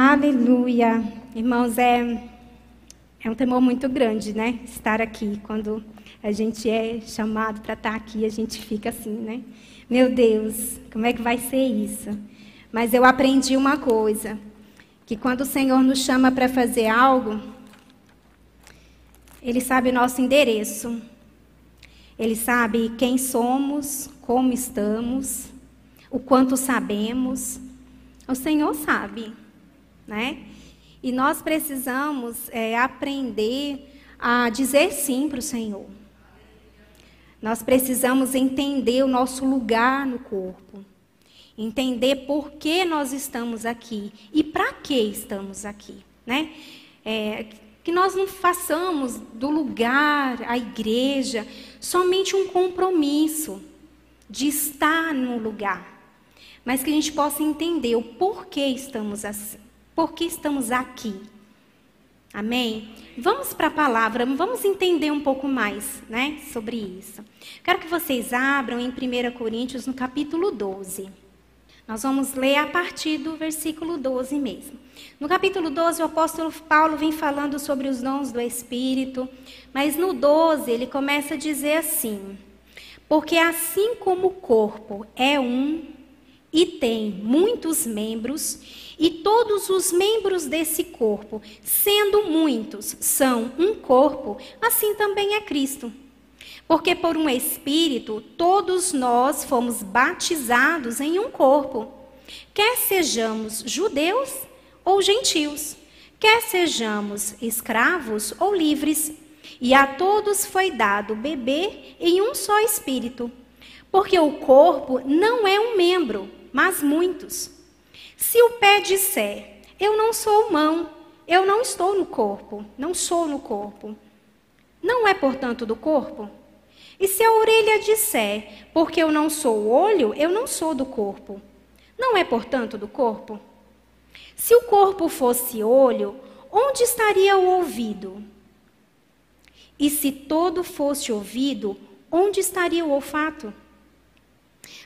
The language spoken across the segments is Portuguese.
Aleluia. Irmãos, é, é um temor muito grande, né? Estar aqui. Quando a gente é chamado para estar aqui, a gente fica assim, né? Meu Deus, como é que vai ser isso? Mas eu aprendi uma coisa: que quando o Senhor nos chama para fazer algo, Ele sabe o nosso endereço. Ele sabe quem somos, como estamos, o quanto sabemos. O Senhor sabe né? E nós precisamos é, aprender a dizer sim para o Senhor. Nós precisamos entender o nosso lugar no corpo, entender por que nós estamos aqui e para que estamos aqui, né? É, que nós não façamos do lugar, a igreja, somente um compromisso de estar no lugar, mas que a gente possa entender o porquê estamos assim. Por que estamos aqui? Amém? Vamos para a palavra, vamos entender um pouco mais né, sobre isso. Quero que vocês abram em 1 Coríntios, no capítulo 12. Nós vamos ler a partir do versículo 12 mesmo. No capítulo 12, o apóstolo Paulo vem falando sobre os dons do Espírito, mas no 12 ele começa a dizer assim: Porque assim como o corpo é um e tem muitos membros, e todos os membros desse corpo, sendo muitos, são um corpo, assim também é Cristo. Porque por um Espírito todos nós fomos batizados em um corpo, quer sejamos judeus ou gentios, quer sejamos escravos ou livres, e a todos foi dado beber em um só Espírito. Porque o corpo não é um membro, mas muitos. Se o pé disser, eu não sou mão, eu não estou no corpo, não sou no corpo, não é, portanto, do corpo? E se a orelha disser, porque eu não sou olho, eu não sou do corpo, não é, portanto, do corpo? Se o corpo fosse olho, onde estaria o ouvido? E se todo fosse ouvido, onde estaria o olfato?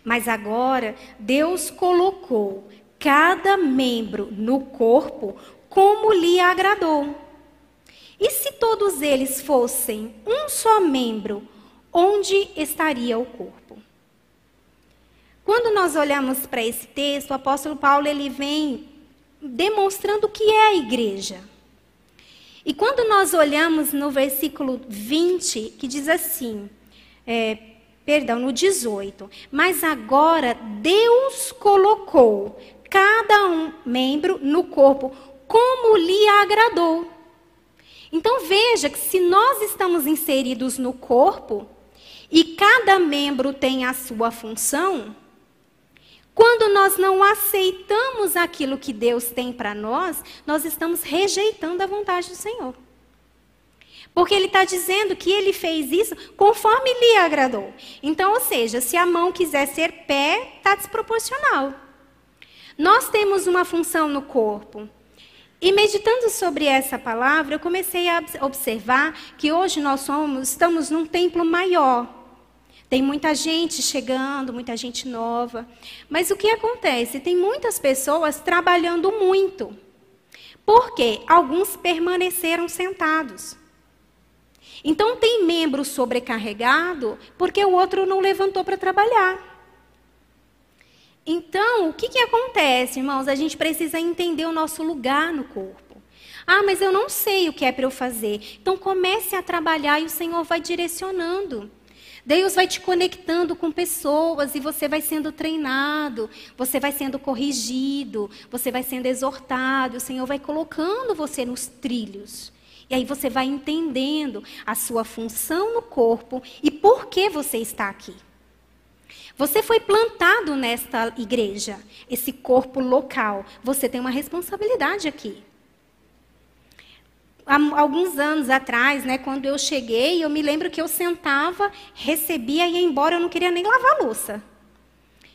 Mas agora Deus colocou cada membro no corpo como lhe agradou. E se todos eles fossem um só membro, onde estaria o corpo? Quando nós olhamos para esse texto, o apóstolo Paulo ele vem demonstrando o que é a igreja. E quando nós olhamos no versículo 20, que diz assim, é, perdão, no 18, mas agora Deus colocou cada um membro no corpo como lhe agradou. Então veja que se nós estamos inseridos no corpo e cada membro tem a sua função, quando nós não aceitamos aquilo que Deus tem para nós, nós estamos rejeitando a vontade do Senhor. Porque ele está dizendo que ele fez isso conforme lhe agradou. Então, ou seja, se a mão quiser ser pé, está desproporcional. Nós temos uma função no corpo. E meditando sobre essa palavra, eu comecei a observar que hoje nós somos, estamos num templo maior. Tem muita gente chegando, muita gente nova. Mas o que acontece? Tem muitas pessoas trabalhando muito. Porque alguns permaneceram sentados. Então tem membro sobrecarregado porque o outro não levantou para trabalhar. Então, o que, que acontece, irmãos? A gente precisa entender o nosso lugar no corpo. Ah, mas eu não sei o que é para eu fazer. Então, comece a trabalhar e o Senhor vai direcionando. Deus vai te conectando com pessoas e você vai sendo treinado, você vai sendo corrigido, você vai sendo exortado, o Senhor vai colocando você nos trilhos. E aí você vai entendendo a sua função no corpo e por que você está aqui. Você foi plantado nesta igreja, esse corpo local. Você tem uma responsabilidade aqui. Há alguns anos atrás, né, quando eu cheguei, eu me lembro que eu sentava, recebia e ia embora, eu não queria nem lavar a louça.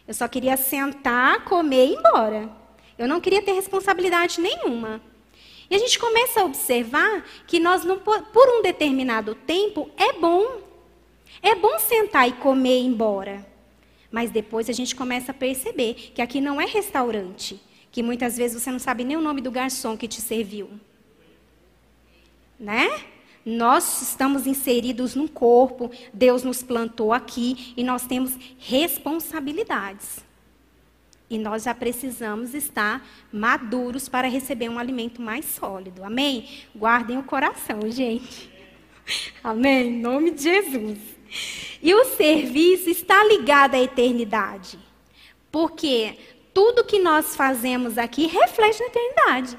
Eu só queria sentar, comer e ir embora. Eu não queria ter responsabilidade nenhuma. E a gente começa a observar que nós não por um determinado tempo é bom. É bom sentar e comer e ir embora. Mas depois a gente começa a perceber que aqui não é restaurante, que muitas vezes você não sabe nem o nome do garçom que te serviu. Né? Nós estamos inseridos num corpo, Deus nos plantou aqui e nós temos responsabilidades. E nós já precisamos estar maduros para receber um alimento mais sólido. Amém? Guardem o coração, gente. Amém? Em nome de Jesus. E o serviço está ligado à eternidade. Porque tudo que nós fazemos aqui reflete na eternidade.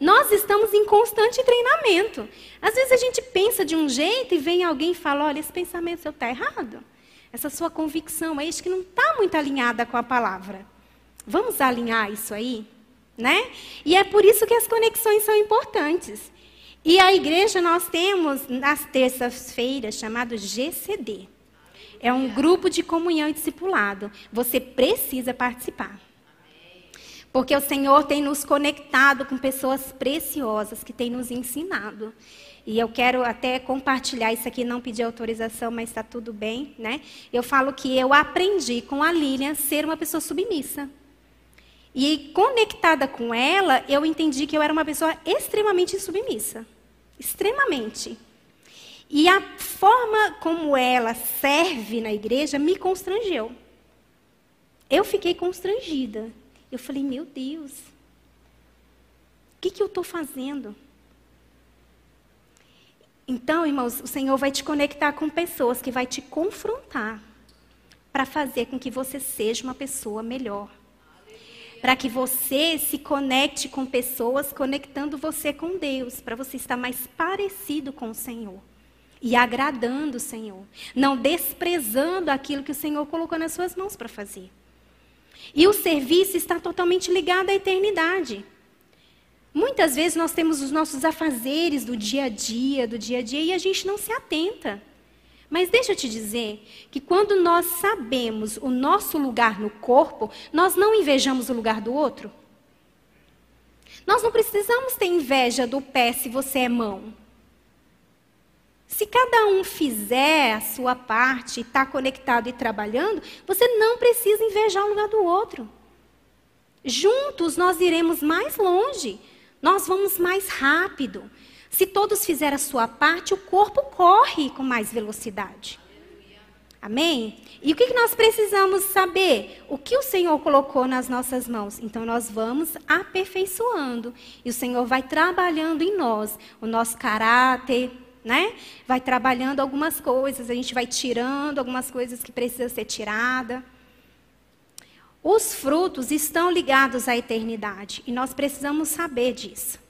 Nós estamos em constante treinamento. Às vezes a gente pensa de um jeito e vem alguém e fala: olha, esse pensamento seu está errado. Essa sua convicção aí, acho que não está muito alinhada com a palavra. Vamos alinhar isso aí? Né? E é por isso que as conexões são importantes. E a igreja nós temos nas terças-feiras chamado GCD. É um grupo de comunhão e discipulado. Você precisa participar. Porque o Senhor tem nos conectado com pessoas preciosas que têm nos ensinado. E eu quero até compartilhar isso aqui, não pedir autorização, mas está tudo bem, né? Eu falo que eu aprendi com a Lilian ser uma pessoa submissa. E conectada com ela, eu entendi que eu era uma pessoa extremamente submissa. Extremamente. E a forma como ela serve na igreja me constrangeu. Eu fiquei constrangida. Eu falei, meu Deus, o que, que eu estou fazendo? Então, irmãos, o Senhor vai te conectar com pessoas que vai te confrontar para fazer com que você seja uma pessoa melhor. Para que você se conecte com pessoas conectando você com Deus, para você estar mais parecido com o Senhor e agradando o Senhor, não desprezando aquilo que o Senhor colocou nas suas mãos para fazer. E o serviço está totalmente ligado à eternidade. Muitas vezes nós temos os nossos afazeres do dia a dia, do dia a dia, e a gente não se atenta. Mas deixa eu te dizer que quando nós sabemos o nosso lugar no corpo, nós não invejamos o lugar do outro. Nós não precisamos ter inveja do pé se você é mão. Se cada um fizer a sua parte, está conectado e trabalhando, você não precisa invejar o lugar do outro. Juntos nós iremos mais longe, nós vamos mais rápido. Se todos fizerem a sua parte, o corpo corre com mais velocidade. Amém? E o que nós precisamos saber? O que o Senhor colocou nas nossas mãos? Então nós vamos aperfeiçoando. E o Senhor vai trabalhando em nós o nosso caráter, né? Vai trabalhando algumas coisas, a gente vai tirando algumas coisas que precisam ser tiradas. Os frutos estão ligados à eternidade e nós precisamos saber disso.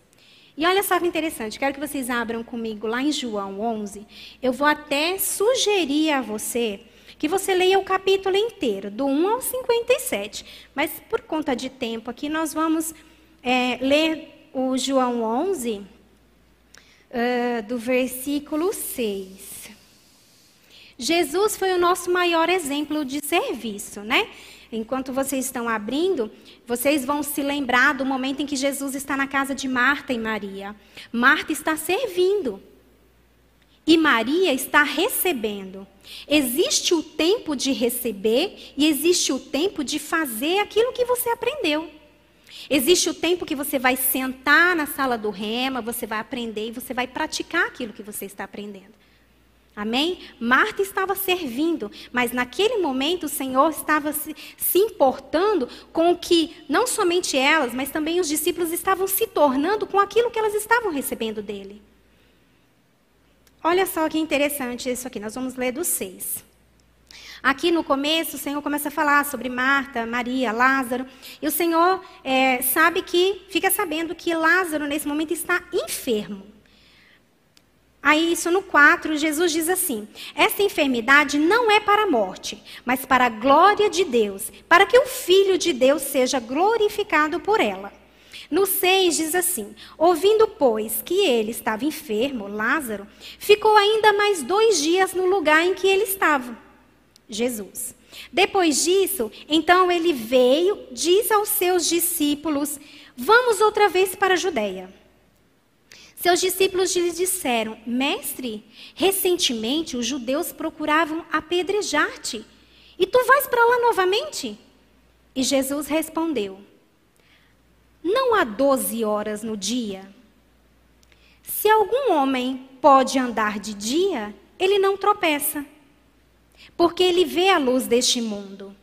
E olha só que interessante, quero que vocês abram comigo lá em João 11. Eu vou até sugerir a você que você leia o capítulo inteiro, do 1 ao 57. Mas por conta de tempo aqui, nós vamos é, ler o João 11, uh, do versículo 6. Jesus foi o nosso maior exemplo de serviço, né? Enquanto vocês estão abrindo, vocês vão se lembrar do momento em que Jesus está na casa de Marta e Maria. Marta está servindo. E Maria está recebendo. Existe o tempo de receber e existe o tempo de fazer aquilo que você aprendeu. Existe o tempo que você vai sentar na sala do rema, você vai aprender e você vai praticar aquilo que você está aprendendo. Amém? Marta estava servindo, mas naquele momento o Senhor estava se, se, importando com o que não somente elas, mas também os discípulos estavam se tornando com aquilo que elas estavam recebendo dele. Olha só que interessante isso aqui, nós vamos ler do 6. Aqui no começo, o Senhor começa a falar sobre Marta, Maria, Lázaro. E o Senhor é, sabe que, fica sabendo que Lázaro, nesse momento, está enfermo. Aí, isso no 4, Jesus diz assim: Essa enfermidade não é para a morte, mas para a glória de Deus, para que o Filho de Deus seja glorificado por ela. No 6 diz assim: Ouvindo, pois, que ele estava enfermo, Lázaro, ficou ainda mais dois dias no lugar em que ele estava. Jesus. Depois disso, então ele veio, disse aos seus discípulos: Vamos outra vez para a Judéia. Seus discípulos lhe disseram: Mestre, recentemente os judeus procuravam apedrejar-te. E tu vais para lá novamente? E Jesus respondeu: Não há doze horas no dia? Se algum homem pode andar de dia, ele não tropeça, porque ele vê a luz deste mundo.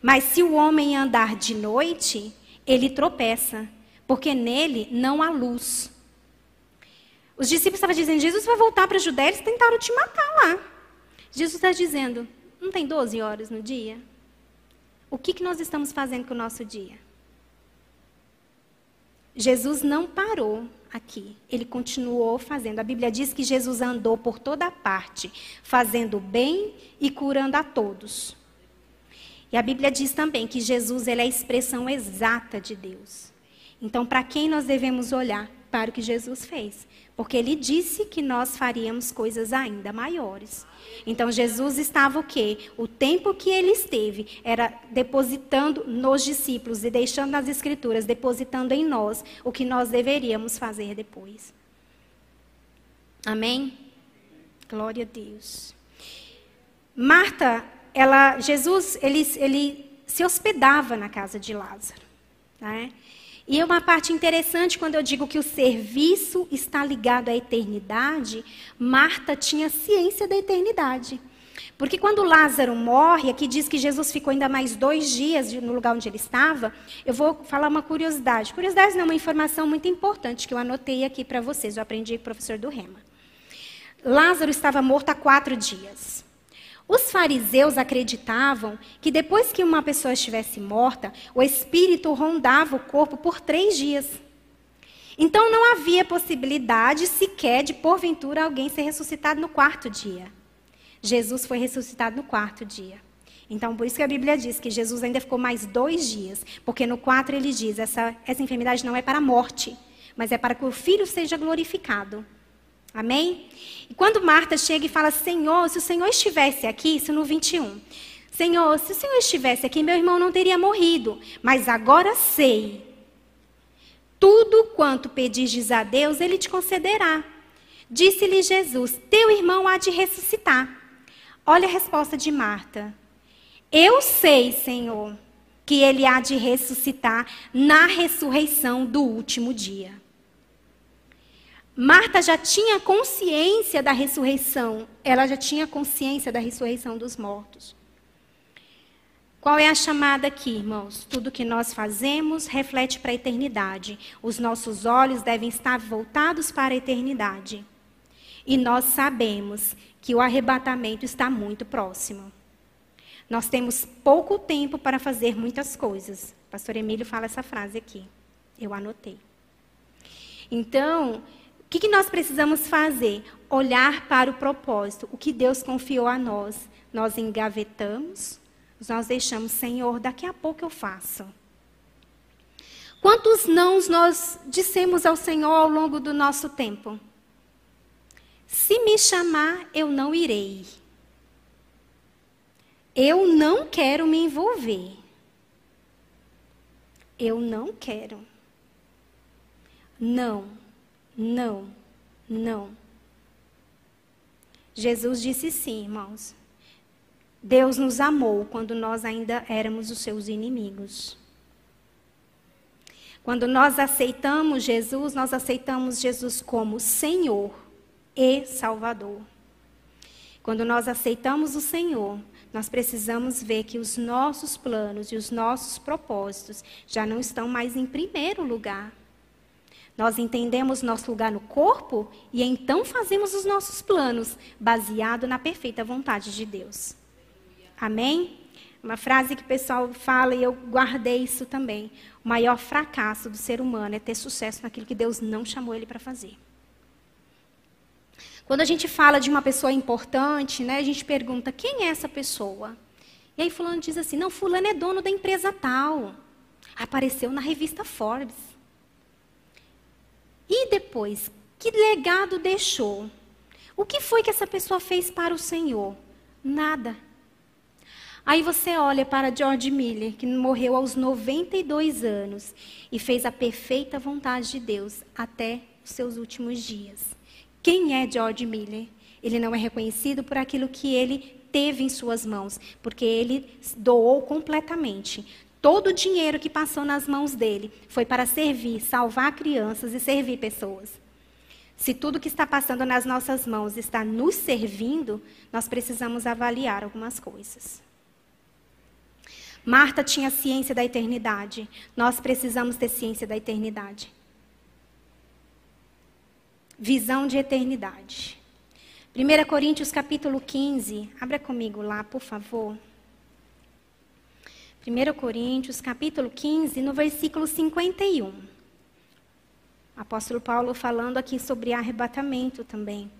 Mas se o homem andar de noite, ele tropeça, porque nele não há luz. Os discípulos estavam dizendo: Jesus vai voltar para a Judéia, eles tentaram te matar lá. Jesus está dizendo: não tem 12 horas no dia? O que, que nós estamos fazendo com o nosso dia? Jesus não parou aqui, ele continuou fazendo. A Bíblia diz que Jesus andou por toda parte, fazendo bem e curando a todos. E a Bíblia diz também que Jesus ele é a expressão exata de Deus. Então, para quem nós devemos olhar? Para o que Jesus fez. Porque ele disse que nós faríamos coisas ainda maiores. Então, Jesus estava o quê? O tempo que ele esteve era depositando nos discípulos e deixando nas Escrituras, depositando em nós o que nós deveríamos fazer depois. Amém? Glória a Deus. Marta ela, Jesus, ele, ele se hospedava na casa de Lázaro. Né? E é uma parte interessante quando eu digo que o serviço está ligado à eternidade, Marta tinha ciência da eternidade. Porque quando Lázaro morre, aqui diz que Jesus ficou ainda mais dois dias no lugar onde ele estava, eu vou falar uma curiosidade. Curiosidade não, uma informação muito importante que eu anotei aqui para vocês, eu aprendi com o professor do Rema. Lázaro estava morto há quatro dias. Os fariseus acreditavam que depois que uma pessoa estivesse morta, o espírito rondava o corpo por três dias. Então não havia possibilidade sequer de, porventura, alguém ser ressuscitado no quarto dia. Jesus foi ressuscitado no quarto dia. Então, por isso que a Bíblia diz que Jesus ainda ficou mais dois dias, porque no quatro ele diz: essa, essa enfermidade não é para a morte, mas é para que o filho seja glorificado. Amém? E quando Marta chega e fala: Senhor, se o Senhor estivesse aqui, isso no 21. Senhor, se o Senhor estivesse aqui, meu irmão não teria morrido. Mas agora sei. Tudo quanto pedistes a Deus, ele te concederá. Disse-lhe Jesus: Teu irmão há de ressuscitar. Olha a resposta de Marta. Eu sei, Senhor, que ele há de ressuscitar na ressurreição do último dia. Marta já tinha consciência da ressurreição, ela já tinha consciência da ressurreição dos mortos. Qual é a chamada aqui, irmãos? Tudo que nós fazemos reflete para a eternidade. Os nossos olhos devem estar voltados para a eternidade. E nós sabemos que o arrebatamento está muito próximo. Nós temos pouco tempo para fazer muitas coisas. Pastor Emílio fala essa frase aqui. Eu anotei. Então, que, que nós precisamos fazer? Olhar para o propósito, o que Deus confiou a nós. Nós engavetamos, nós deixamos, Senhor, daqui a pouco eu faço. Quantos nãos nós dissemos ao Senhor ao longo do nosso tempo? Se me chamar, eu não irei. Eu não quero me envolver. Eu não quero. Não. Não, não. Jesus disse sim, irmãos. Deus nos amou quando nós ainda éramos os seus inimigos. Quando nós aceitamos Jesus, nós aceitamos Jesus como Senhor e Salvador. Quando nós aceitamos o Senhor, nós precisamos ver que os nossos planos e os nossos propósitos já não estão mais em primeiro lugar. Nós entendemos nosso lugar no corpo e então fazemos os nossos planos baseado na perfeita vontade de Deus. Amém? Uma frase que o pessoal fala e eu guardei isso também. O maior fracasso do ser humano é ter sucesso naquilo que Deus não chamou ele para fazer. Quando a gente fala de uma pessoa importante, né, a gente pergunta quem é essa pessoa. E aí fulano diz assim: "Não, fulano é dono da empresa tal. Apareceu na revista Forbes. E depois, que legado deixou? O que foi que essa pessoa fez para o Senhor? Nada. Aí você olha para George Miller, que morreu aos 92 anos e fez a perfeita vontade de Deus até os seus últimos dias. Quem é George Miller? Ele não é reconhecido por aquilo que ele teve em suas mãos, porque ele doou completamente Todo o dinheiro que passou nas mãos dele foi para servir, salvar crianças e servir pessoas. Se tudo que está passando nas nossas mãos está nos servindo, nós precisamos avaliar algumas coisas. Marta tinha ciência da eternidade. Nós precisamos ter ciência da eternidade. Visão de eternidade. 1 Coríntios capítulo 15. Abra comigo lá, por favor. 1 Coríntios capítulo 15, no versículo 51. Apóstolo Paulo falando aqui sobre arrebatamento também.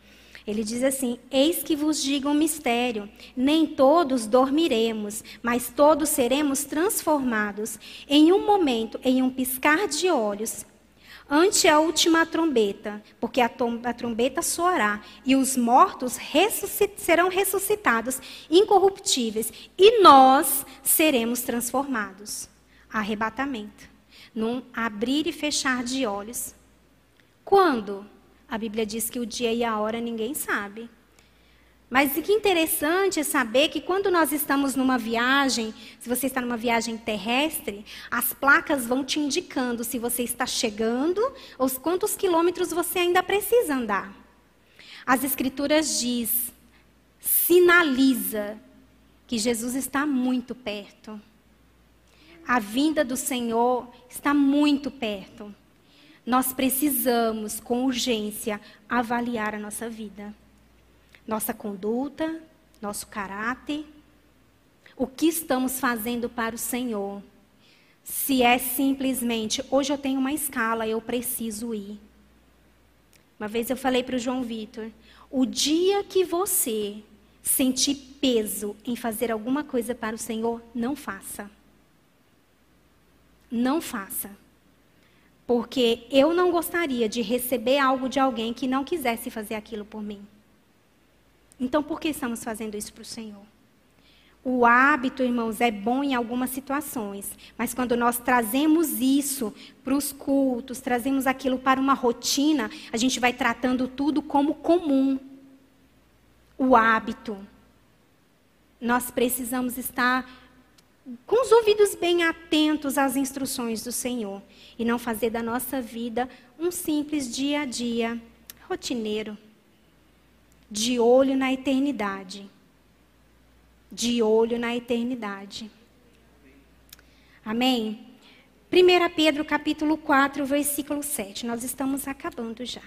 Ele diz assim: Eis que vos digo um mistério: nem todos dormiremos, mas todos seremos transformados em um momento, em um piscar de olhos, ante a última trombeta, porque a, a trombeta soará e os mortos ressuscit serão ressuscitados incorruptíveis e nós seremos transformados. Arrebatamento. Num abrir e fechar de olhos. Quando? A Bíblia diz que o dia e a hora ninguém sabe. Mas o que interessante é saber que quando nós estamos numa viagem, se você está numa viagem terrestre, as placas vão te indicando se você está chegando ou quantos quilômetros você ainda precisa andar. As escrituras diz, sinaliza que Jesus está muito perto. A vinda do Senhor está muito perto nós precisamos, com urgência, avaliar a nossa vida, nossa conduta, nosso caráter, o que estamos fazendo para o Senhor. Se é simplesmente, hoje eu tenho uma escala, eu preciso ir. Uma vez eu falei para o João Vitor: o dia que você sentir peso em fazer alguma coisa para o Senhor, não faça. Não faça. Porque eu não gostaria de receber algo de alguém que não quisesse fazer aquilo por mim. Então, por que estamos fazendo isso para o Senhor? O hábito, irmãos, é bom em algumas situações, mas quando nós trazemos isso para os cultos, trazemos aquilo para uma rotina, a gente vai tratando tudo como comum. O hábito. Nós precisamos estar com os ouvidos bem atentos às instruções do Senhor e não fazer da nossa vida um simples dia a dia rotineiro, de olho na eternidade. De olho na eternidade. Amém? 1 Pedro capítulo 4, versículo 7. Nós estamos acabando já.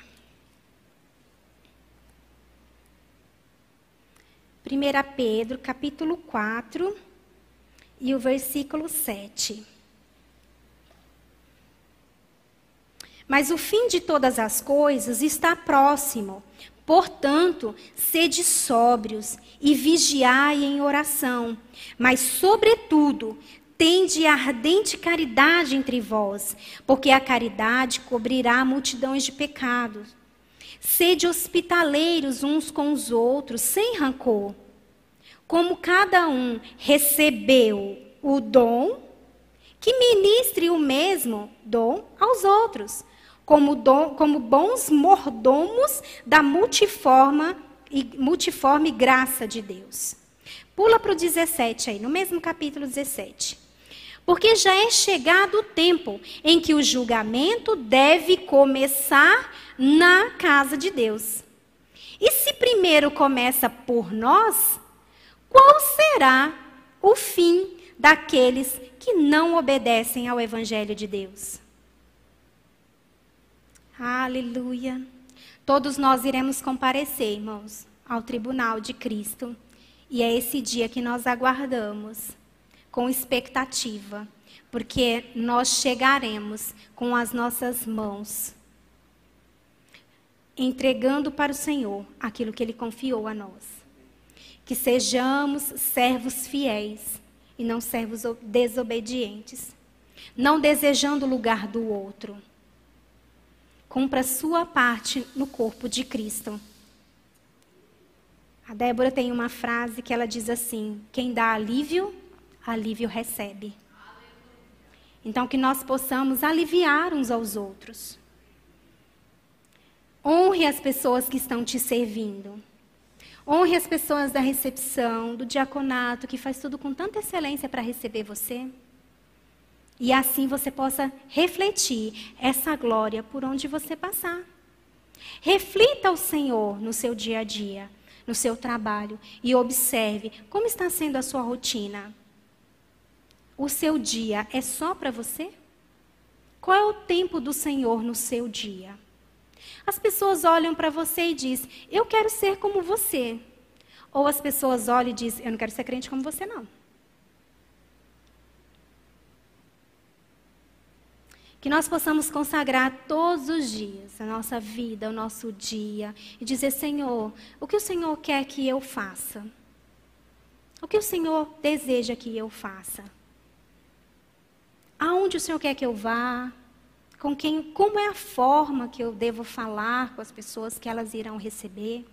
1 Pedro capítulo 4, e o versículo 7. Mas o fim de todas as coisas está próximo. Portanto, sede sóbrios e vigiai em oração, mas, sobretudo, tende ardente caridade entre vós, porque a caridade cobrirá multidões de pecados. Sede hospitaleiros uns com os outros, sem rancor. Como cada um recebeu o dom, que ministre o mesmo dom aos outros, como, dom, como bons mordomos da multiforme, multiforme graça de Deus. Pula para o 17 aí, no mesmo capítulo 17. Porque já é chegado o tempo em que o julgamento deve começar na casa de Deus. E se primeiro começa por nós, qual será o fim daqueles que não obedecem ao Evangelho de Deus? Aleluia. Todos nós iremos comparecer, irmãos, ao tribunal de Cristo. E é esse dia que nós aguardamos com expectativa, porque nós chegaremos com as nossas mãos entregando para o Senhor aquilo que ele confiou a nós que sejamos servos fiéis e não servos desobedientes, não desejando o lugar do outro. Cumpra a sua parte no corpo de Cristo. A Débora tem uma frase que ela diz assim: quem dá alívio, alívio recebe. Então, que nós possamos aliviar uns aos outros. Honre as pessoas que estão te servindo. Honre as pessoas da recepção, do diaconato, que faz tudo com tanta excelência para receber você. E assim você possa refletir essa glória por onde você passar. Reflita o Senhor no seu dia a dia, no seu trabalho e observe como está sendo a sua rotina. O seu dia é só para você? Qual é o tempo do Senhor no seu dia? As pessoas olham para você e dizem: Eu quero ser como você. Ou as pessoas olham e dizem: Eu não quero ser crente como você, não. Que nós possamos consagrar todos os dias a nossa vida, o nosso dia, e dizer: Senhor, o que o Senhor quer que eu faça? O que o Senhor deseja que eu faça? Aonde o Senhor quer que eu vá? Com quem? Como é a forma que eu devo falar com as pessoas que elas irão receber?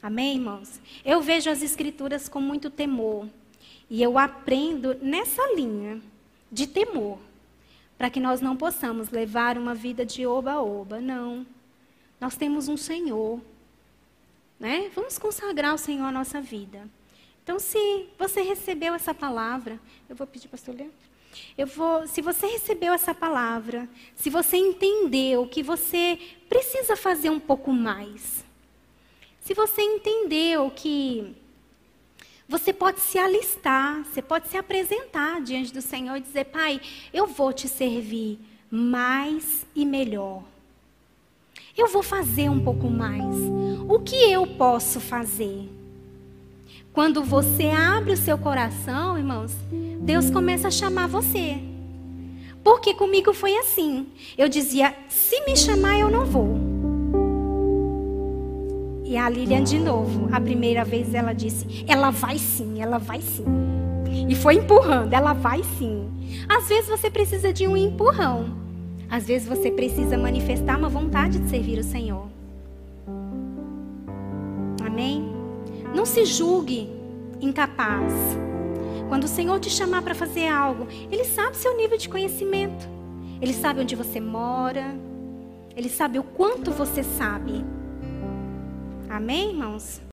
Amém, irmãos? Eu vejo as Escrituras com muito temor. E eu aprendo nessa linha de temor para que nós não possamos levar uma vida de oba-oba. Não. Nós temos um Senhor. Né? Vamos consagrar ao Senhor a nossa vida. Então, se você recebeu essa palavra, eu vou pedir para o Leandro. Eu vou, se você recebeu essa palavra, se você entendeu que você precisa fazer um pouco mais, se você entendeu que você pode se alistar, você pode se apresentar diante do Senhor e dizer: Pai, eu vou te servir mais e melhor. Eu vou fazer um pouco mais. O que eu posso fazer? Quando você abre o seu coração, irmãos, Deus começa a chamar você. Porque comigo foi assim. Eu dizia: se me chamar, eu não vou. E a Lilian de novo, a primeira vez ela disse: "Ela vai sim, ela vai sim". E foi empurrando, ela vai sim. Às vezes você precisa de um empurrão. Às vezes você precisa manifestar uma vontade de servir o Senhor. Amém? Não se julgue incapaz. Quando o Senhor te chamar para fazer algo, Ele sabe seu nível de conhecimento. Ele sabe onde você mora. Ele sabe o quanto você sabe. Amém, irmãos?